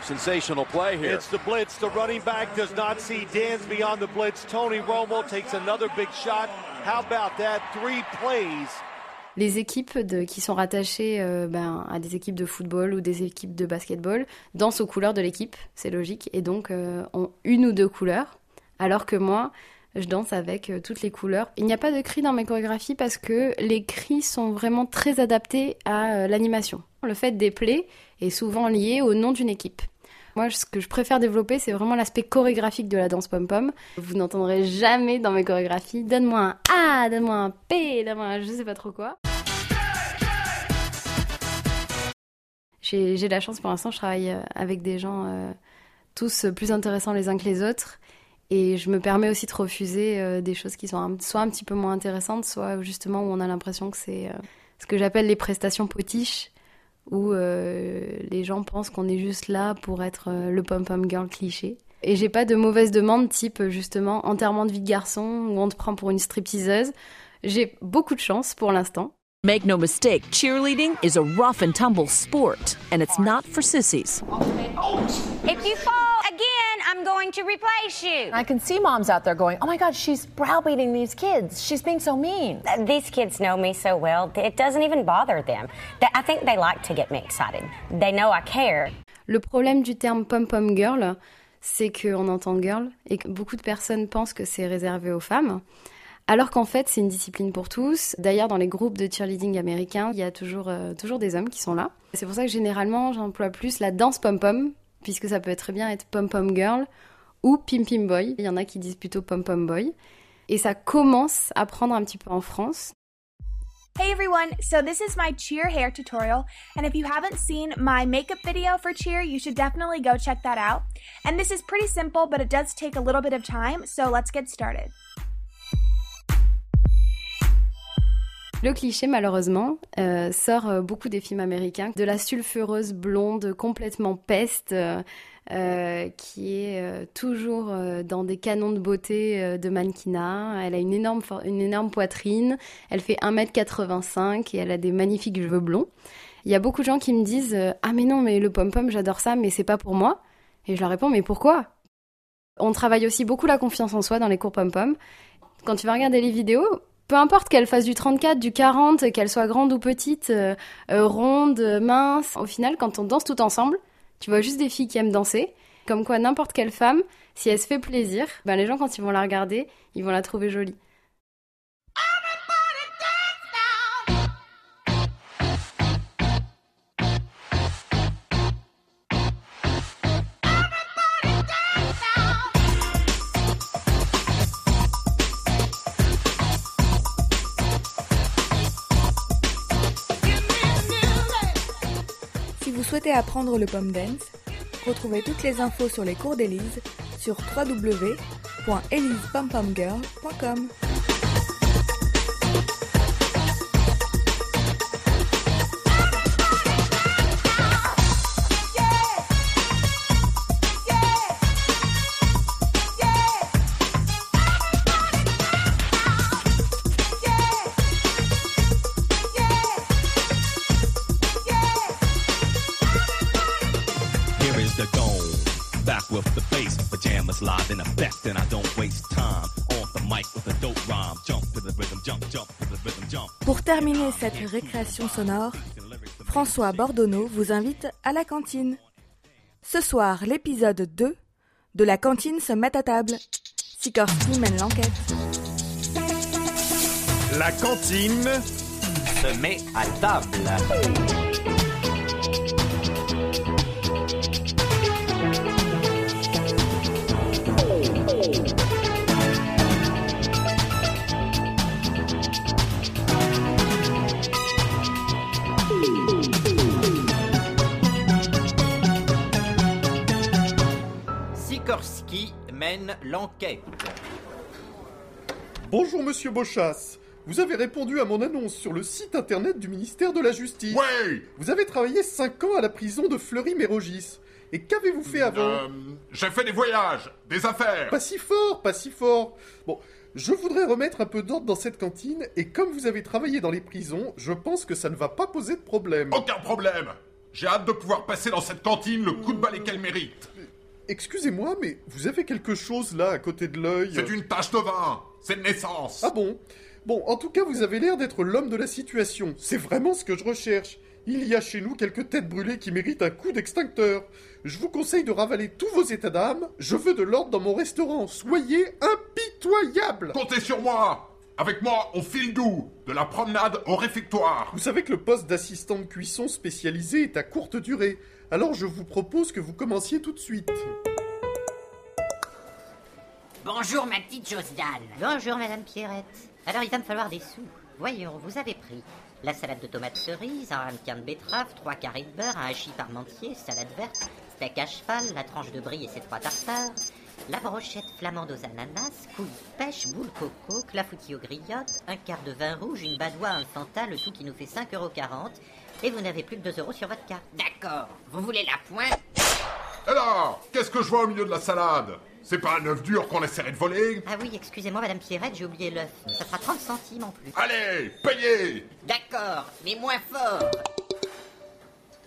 sensational play here. It's the blitz. The running back does not see Dan's beyond the blitz. Tony Romo takes another big shot. How about that? Three plays. Les équipes qui sont rattachées euh, ben, à des équipes de football ou des équipes de basketball dansent aux couleurs de l'équipe, c'est logique, et donc euh, ont une ou deux couleurs, alors que moi, je danse avec euh, toutes les couleurs. Il n'y a pas de cris dans mes chorégraphies parce que les cris sont vraiment très adaptés à l'animation. Le fait des plays est souvent lié au nom d'une équipe. Moi, ce que je préfère développer, c'est vraiment l'aspect chorégraphique de la danse pom-pom. Vous n'entendrez jamais dans mes chorégraphies donne-moi un A, donne-moi un P, donne-moi un je sais pas trop quoi. J'ai la chance pour l'instant, je travaille euh, avec des gens euh, tous plus intéressants les uns que les autres. Et je me permets aussi de refuser euh, des choses qui sont soit un petit peu moins intéressantes, soit justement où on a l'impression que c'est ce que j'appelle les prestations potiches, où euh, les gens pensent qu'on est juste là pour être euh, le pom-pom girl cliché. Et j'ai pas de mauvaise demande type justement enterrement de vie de garçon où on te prend pour une stripteaseuse. J'ai beaucoup de chance pour l'instant. Make no mistake, cheerleading is a rough and tumble sport, and it's not for sissies. If you fall again, I'm going to replace you. I can see moms out there going, oh my God, she's browbeating these kids. She's being so mean. Uh, these kids know me so well, it doesn't even bother them. I think they like to get me excited. They know I care. Le problème du terme pom-pom girl, c'est qu'on entend girl et que beaucoup de personnes pensent que c'est réservé aux femmes. Alors qu'en fait, c'est une discipline pour tous. D'ailleurs, dans les groupes de cheerleading américains, il y a toujours, euh, toujours des hommes qui sont là. C'est pour ça que généralement, j'emploie plus la danse pom-pom, puisque ça peut très bien être pom-pom girl ou pim-pim boy. Il y en a qui disent plutôt pom-pom boy. Et ça commence à prendre un petit peu en France. Hey everyone, so this is my cheer hair tutorial, and if you haven't seen my makeup video for cheer, you should definitely go check that out. And this is pretty simple, but it does take a little bit of time, so let's get started. Le cliché, malheureusement, euh, sort euh, beaucoup des films américains, de la sulfureuse blonde complètement peste, euh, qui est toujours dans des canons de beauté de mannequinat. Elle a une énorme, une énorme poitrine, elle fait 1m85 et elle a des magnifiques cheveux blonds. Il y a beaucoup de gens qui me disent Ah, mais non, mais le pom-pom, j'adore ça, mais c'est pas pour moi. Et je leur réponds Mais pourquoi? On travaille aussi beaucoup la confiance en soi dans les cours pom-pom. Quand tu vas regarder les vidéos, peu importe qu'elle fasse du 34, du 40, qu'elle soit grande ou petite, euh, euh, ronde, mince, au final, quand on danse tout ensemble, tu vois juste des filles qui aiment danser. Comme quoi, n'importe quelle femme, si elle se fait plaisir, ben les gens, quand ils vont la regarder, ils vont la trouver jolie. Souhaitez apprendre le pom dance, retrouvez toutes les infos sur les cours d'Elise sur Pour terminer cette récréation sonore, François Bordonneau vous invite à la cantine. Ce soir, l'épisode 2 de La cantine se met à table. Sikorski mène l'enquête. La cantine se met à table. Mène l'enquête. Bonjour Monsieur Beauchasse. Vous avez répondu à mon annonce sur le site internet du ministère de la Justice. Oui Vous avez travaillé 5 ans à la prison de Fleury-Mérogis. Et qu'avez-vous fait avant euh, J'ai fait des voyages, des affaires. Pas si fort, pas si fort. Bon, je voudrais remettre un peu d'ordre dans cette cantine, et comme vous avez travaillé dans les prisons, je pense que ça ne va pas poser de problème. Aucun problème J'ai hâte de pouvoir passer dans cette cantine le coup de balai qu'elle mérite. Excusez-moi, mais vous avez quelque chose là à côté de l'œil C'est une tache de vin C'est de naissance Ah bon? Bon, en tout cas, vous avez l'air d'être l'homme de la situation. C'est vraiment ce que je recherche. Il y a chez nous quelques têtes brûlées qui méritent un coup d'extincteur. Je vous conseille de ravaler tous vos états d'âme. Je veux de l'ordre dans mon restaurant. Soyez impitoyables Comptez sur moi avec moi, on file doux, de la promenade au réfectoire. Vous savez que le poste d'assistant de cuisson spécialisé est à courte durée. Alors je vous propose que vous commenciez tout de suite. Bonjour ma petite Josdane. Bonjour Madame Pierrette. Alors il va me falloir des sous. Voyons, vous avez pris la salade de tomates cerises, un ramequin de betterave, trois carrés de beurre, un hachis parmentier, salade verte, steak à cheval, la tranche de brie et ses trois tartares, la brochette flamande aux ananas, couilles pêche, boule coco, clafoutis aux griottes, un quart de vin rouge, une badoie, un fanta, le tout qui nous fait 5,40€ et vous n'avez plus que 2 euros sur votre carte. D'accord. Vous voulez la pointe? Et là, qu'est-ce que je vois au milieu de la salade? C'est pas un œuf dur qu'on essaierait de voler Ah oui, excusez-moi, Madame Pierrette, j'ai oublié l'œuf. Ça fera 30 centimes en plus. Allez, payez D'accord, mais moins fort.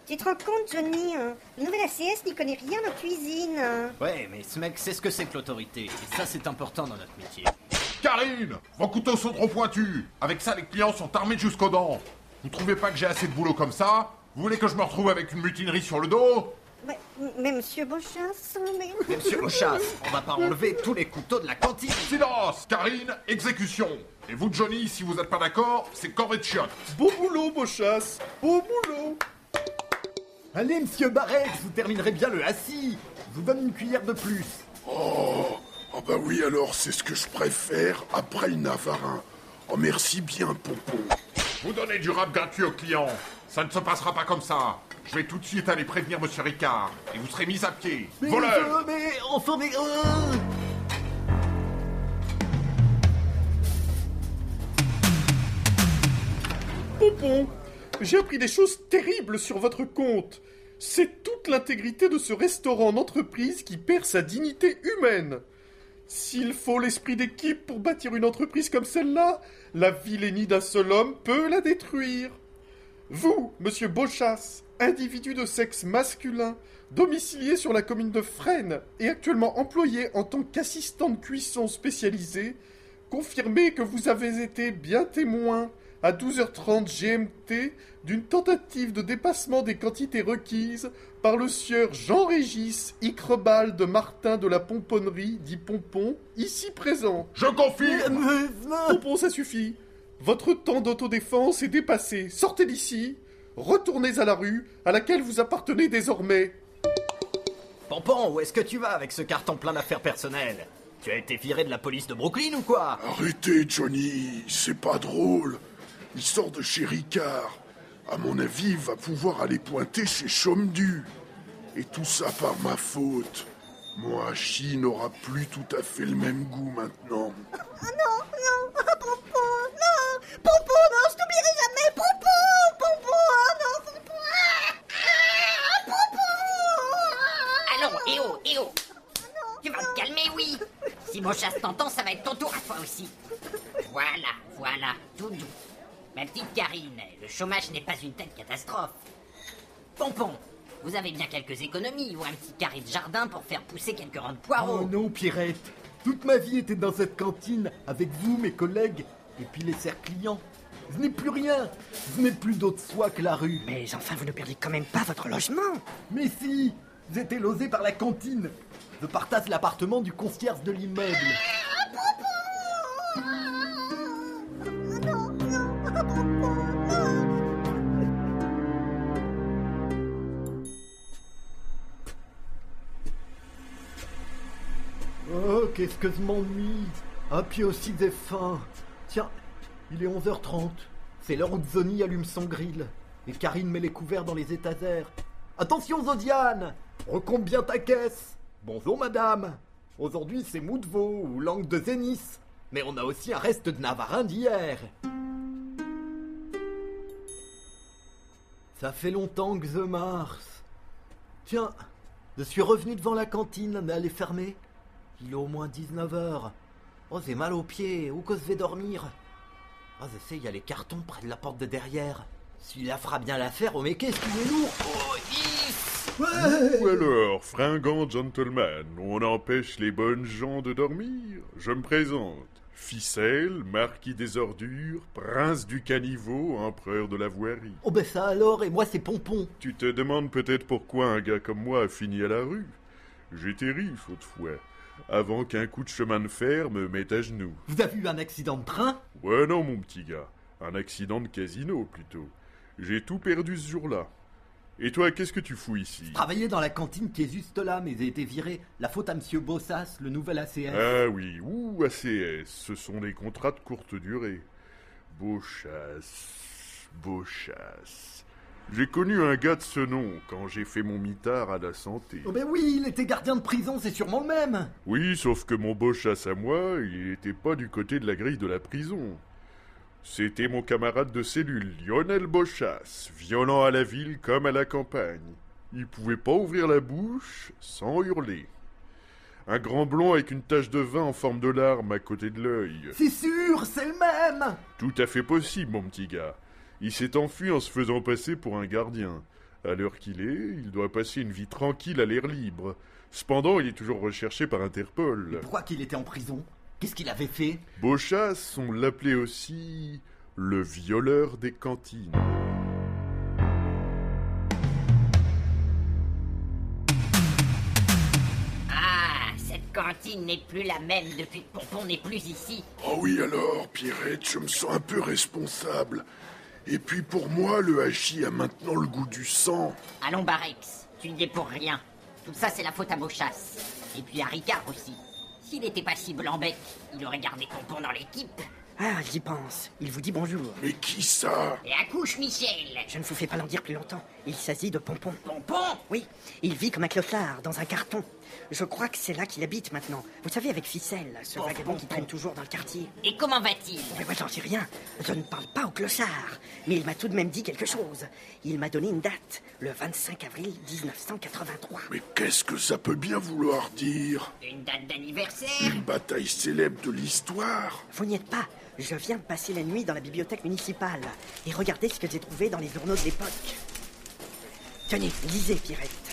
Tu te rends compte, Johnny hein? Le nouvel ACS n'y connaît rien en cuisine. hein. Ouais, mais ce mec sait ce que c'est que l'autorité. Et ça, c'est important dans notre métier. Karine Vos couteaux sont trop pointus Avec ça, les clients sont armés jusqu'aux dents Vous trouvez pas que j'ai assez de boulot comme ça? Vous voulez que je me retrouve avec une mutinerie sur le dos? Mais monsieur Beauchasse, mais... Mais monsieur Beauchasse, on va pas enlever tous les couteaux de la cantine. Silence Karine, exécution Et vous, Johnny, si vous n'êtes pas d'accord, c'est corps de chiottes Beau boulot, Beauchasse Beau boulot Allez, monsieur Barrett, vous terminerez bien le assis. Je vous donne une cuillère de plus. Oh Ah bah oui, alors c'est ce que je préfère après le navarin. Oh merci bien, Pompon. Vous donnez du rap gratuit aux clients. Ça ne se passera pas comme ça. Je vais tout de suite aller prévenir Monsieur Ricard. Et vous serez mis à pied. Mais, Voleur euh, mais, enfin, mais... euh, Pompon, j'ai appris des choses terribles sur votre compte. C'est toute l'intégrité de ce restaurant d'entreprise qui perd sa dignité humaine. S'il faut l'esprit d'équipe pour bâtir une entreprise comme celle-là, la vilainie d'un seul homme peut la détruire. Vous, monsieur Beauchasse, individu de sexe masculin, domicilié sur la commune de Fresnes et actuellement employé en tant qu'assistant de cuisson spécialisé, confirmez que vous avez été bien témoin à 12h30 GMT d'une tentative de dépassement des quantités requises par le sieur Jean-Régis Icrebal de Martin de la Pomponnerie, dit Pompon, ici présent. Je confirme Pompon, ça suffit. Votre temps d'autodéfense est dépassé. Sortez d'ici. Retournez à la rue à laquelle vous appartenez désormais. Pompon, où est-ce que tu vas avec ce carton plein d'affaires personnelles? Tu as été viré de la police de Brooklyn ou quoi? Arrêtez, Johnny, c'est pas drôle. Il sort de chez Ricard. À mon avis, il va pouvoir aller pointer chez Chomdu. Et tout ça par ma faute. Mon hachis n'aura plus tout à fait le même goût maintenant. Oh non, non, [LAUGHS] oh, Pompon, non Pompon, non, je t'oublierai jamais Pompon, Pompon, oh non, Pompon ah, ah, Pompon Allons, eh oh, eh oh. Tu vas te calmer, oui. Si Beauchasse t'entend, ça va être ton tour à toi aussi. Voilà, voilà, tout doux. Ma petite Karine, le chômage n'est pas une telle catastrophe. Pompon, vous avez bien quelques économies ou un petit carré de jardin pour faire pousser quelques rangs de poireaux. Oh non, Pierrette. Toute ma vie était dans cette cantine, avec vous, mes collègues, et puis les serres clients. Je n'ai plus rien. Je n'ai plus d'autre soie que la rue. Mais enfin, vous ne perdez quand même pas votre logement. Mais si J'étais losé par la cantine. Je partage l'appartement du concierge de l'immeuble. Oh, qu'est-ce que je m'ennuie Ah, puis aussi des faim. Tiens, il est 11h30. C'est l'heure où Zoni allume son grill. Et Karine met les couverts dans les étagères. Attention, Zodiane Recompte bien ta caisse Bonjour, madame Aujourd'hui, c'est mou de veau ou langue de zénith. Mais on a aussi un reste de navarin d'hier. Ça fait longtemps que je marche. Tiens, je suis revenu devant la cantine, mais elle est fermée. Il est au moins 19h. Oh, j'ai mal aux pieds. Où que je vais dormir? Ah, je il y a les cartons près de la porte de derrière. Celui-là fera bien l'affaire. Oh, mais qu'est-ce qu'il est lourd? Oh, Ou alors, fringant gentleman, on empêche les bonnes gens de dormir Je me présente. Ficelle, marquis des ordures, prince du caniveau, empereur de la voirie. Oh, ben ça alors, et moi c'est Pompon. Tu te demandes peut-être pourquoi un gars comme moi a fini à la rue J'étais riche autrefois, avant qu'un coup de chemin de fer me mette à genoux. Vous avez eu un accident de train? Ouais, non, mon petit gars. Un accident de casino, plutôt. J'ai tout perdu ce jour-là. Et toi, qu'est-ce que tu fous ici? Je travaillais dans la cantine qui est juste là, mais j'ai été viré. La faute à Monsieur Bossas, le nouvel ACS. Ah oui, ouh, ACS, ce sont des contrats de courte durée. Beauchasse, Beauchasse. J'ai connu un gars de ce nom quand j'ai fait mon mitard à la santé. Oh ben oui, il était gardien de prison, c'est sûrement le même. Oui, sauf que mon Beauchasse à moi, il était pas du côté de la grille de la prison. C'était mon camarade de cellule, Lionel Beauchasse, violent à la ville comme à la campagne. Il pouvait pas ouvrir la bouche sans hurler. Un grand blond avec une tache de vin en forme de larme à côté de l'œil. C'est sûr, c'est le même Tout à fait possible, mon petit gars. Il s'est enfui en se faisant passer pour un gardien. À l'heure qu'il est, il doit passer une vie tranquille à l'air libre. Cependant, il est toujours recherché par Interpol. Pourquoi qu'il était en prison Qu'est-ce qu'il avait fait? Beauchasse, on l'appelait aussi le violeur des cantines. Ah, cette cantine n'est plus la même depuis que Pompon n'est plus ici. Oh oui alors, Pierrette, je me sens un peu responsable. Et puis pour moi, le hachis a maintenant le goût du sang. Allons, Barex, tu n'y es pour rien. Tout ça, c'est la faute à Beauchasse. Et puis à Ricard aussi. S'il n'était pas si blanc-bec, il aurait gardé Pompon dans l'équipe. Ah, j'y pense. Il vous dit bonjour. Mais qui ça? Et accouche, Michel Je ne vous fais pas l'en dire plus longtemps. Il s'agit de Pompon. Pompon? Oui, il vit comme un clochard, dans un carton. Je crois que c'est là qu'il habite maintenant. Vous savez, avec Ficelle, ce vagabond qui traîne toujours dans le quartier. Et comment va-t-il? Mais moi, j'en sais rien. Je ne parle pas au clochard. Mais il m'a tout de même dit quelque chose. Il m'a donné une date, le 25 avril 1983. Mais qu'est-ce que ça peut bien vouloir dire? Une date d'anniversaire? Une bataille célèbre de l'histoire Vous n'y êtes pas. Je viens de passer la nuit dans la bibliothèque municipale. Et regardez ce que j'ai trouvé dans les journaux de l'époque. Tenez, lisez, Pierrette.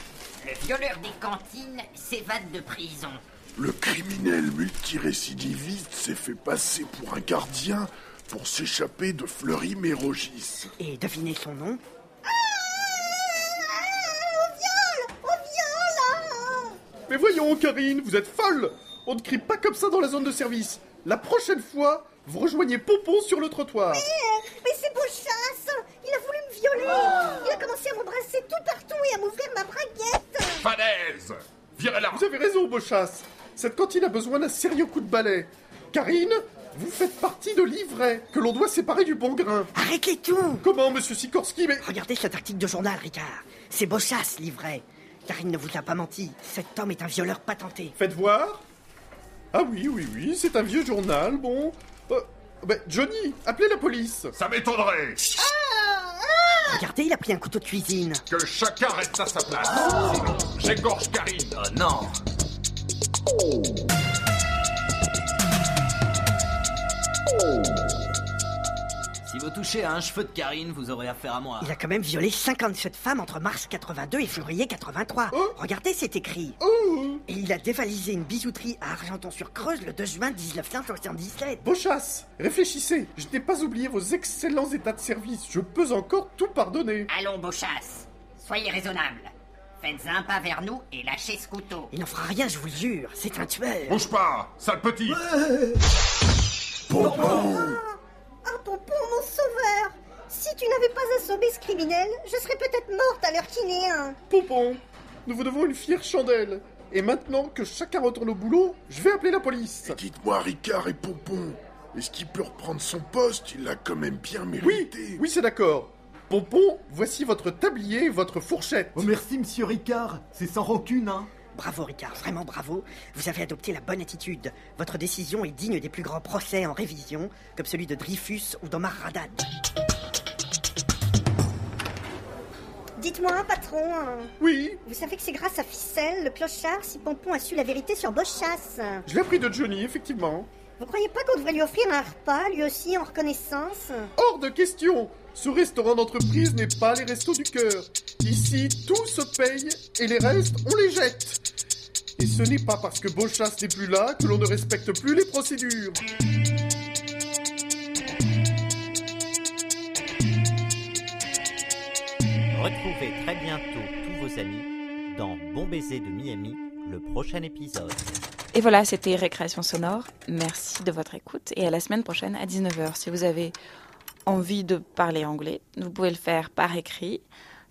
Le violeur des cantines s'évade de prison. Le criminel multirécidiviste s'est fait passer pour un gardien pour s'échapper de Fleury-Mérogis. Et devinez son nom Mais voyons, Karine, vous êtes folle On ne crie pas comme ça dans la zone de service. La prochaine fois, vous rejoignez Pompon sur le trottoir. Mais c'est Beauchasse Il violer Il a commencé à m'embrasser tout partout et à m'ouvrir ma braguette Falaise Virez-la Vous avez raison, Beauchasse. Cette cantine a besoin d'un sérieux coup de balai. Karine, vous faites partie de l'ivraie que l'on doit séparer du bon grain. Arrêtez tout Comment, monsieur Sikorski Mais Regardez cet article de journal, Ricard. C'est Beauchasse, livré. Karine ne vous a pas menti. Cet homme est un violeur patenté. faites voir. Ah oui, oui, oui, c'est un vieux journal, bon. Euh, ben, Johnny, appelez la police. Ça m'étonnerait Regardez, il a pris un couteau de cuisine. que chacun reste à sa place. J'égorge Karine. Oh non Si vous touchez à un cheveu de Karine, vous aurez affaire à moi. Il a quand même violé 57 femmes entre mars 82 et février 83. Regardez, c'est écrit. Et il a dévalisé une bijouterie à Argenton-sur-Creuse le 2 juin 1977. Beauchasse, réfléchissez. Je n'ai pas oublié vos excellents états de service. Je peux encore tout pardonner. Allons, Beauchasse, soyez raisonnable. Faites un pas vers nous et lâchez ce couteau. Il n'en fera rien, je vous le jure. C'est un tueur. Bouge pas, sale petit Ah, Pompon, mon sauveur Si tu n'avais pas assommé ce criminel, je serais peut-être morte à l'heure qu'il est un. Pompon, nous vous devons une fière chandelle. Et maintenant que chacun retourne au boulot, je vais appeler la police. Dites-moi, Ricard et Pompon, est-ce qu'il peut reprendre son poste? Il l'a quand même bien Oui, mérité. oui, c'est d'accord. Pompon, voici votre tablier et votre fourchette. Oh merci, monsieur Ricard. C'est sans rancune, hein. Bravo, Ricard, vraiment bravo. Vous avez adopté la bonne attitude. Votre décision est digne des plus grands procès en révision, comme celui de Dreyfus ou d'Omar Haddad. Dites-moi, patron. hein, Oui, Vous savez que c'est grâce à Ficelle, le clochard, si Pompon a su la vérité sur Beauchasse. je l'ai appris de Johnny, effectivement. Vous croyez pas qu'on devrait lui offrir un repas, lui aussi, en reconnaissance? Hors de question Ce restaurant d'entreprise n'est pas les restos du cœur. Ici, tout se paye et les restes, on les jette. Et ce n'est pas parce que Beauchasse n'est plus là que l'on ne respecte plus les procédures. Retrouvez très bientôt tous vos amis dans Bon baiser de Miami, le prochain épisode. Et voilà, c'était Récréation sonore. Merci de votre écoute et à la semaine prochaine à 19h. Si vous avez envie de parler anglais, vous pouvez le faire par écrit,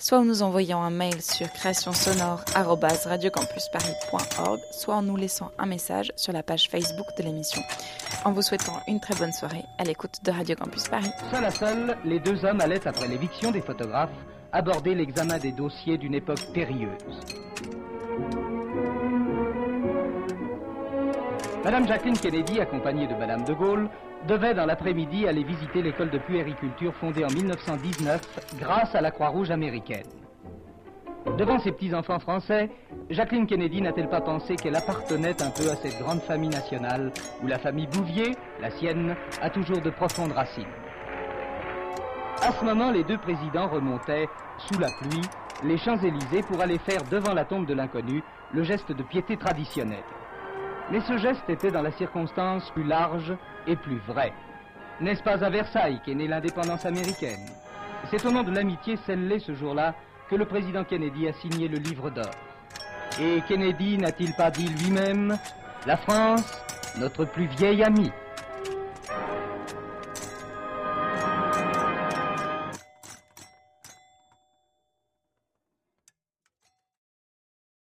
soit en nous envoyant un mail sur créationsonore@radiocampusparis.org, soit en nous laissant un message sur la page Facebook de l'émission. En vous souhaitant une très bonne soirée à l'écoute de Radio Campus Paris. Seul à seul, les deux hommes allaient, après l'éviction des photographes, aborder l'examen des dossiers d'une époque périlleuse. Madame Jacqueline Kennedy, accompagnée de Madame de Gaulle, devait dans l'après-midi aller visiter l'école de puériculture fondée en 1919 grâce à la Croix-Rouge américaine. Devant ses petits-enfants français, Jacqueline Kennedy n'a-t-elle pas pensé qu'elle appartenait un peu à cette grande famille nationale où la famille Bouvier, la sienne, a toujours de profondes racines? À ce moment, les deux présidents remontaient, sous la pluie, les Champs-Élysées pour aller faire devant la tombe de l'inconnu le geste de piété traditionnel. Mais ce geste était dans la circonstance plus large et plus vrai. N'est-ce pas à Versailles qu'est née l'indépendance américaine? C'est au nom de l'amitié scellée ce jour-là que le président Kennedy a signé le livre d'or. Et Kennedy n'a-t-il pas dit lui-même La France, notre plus vieille amie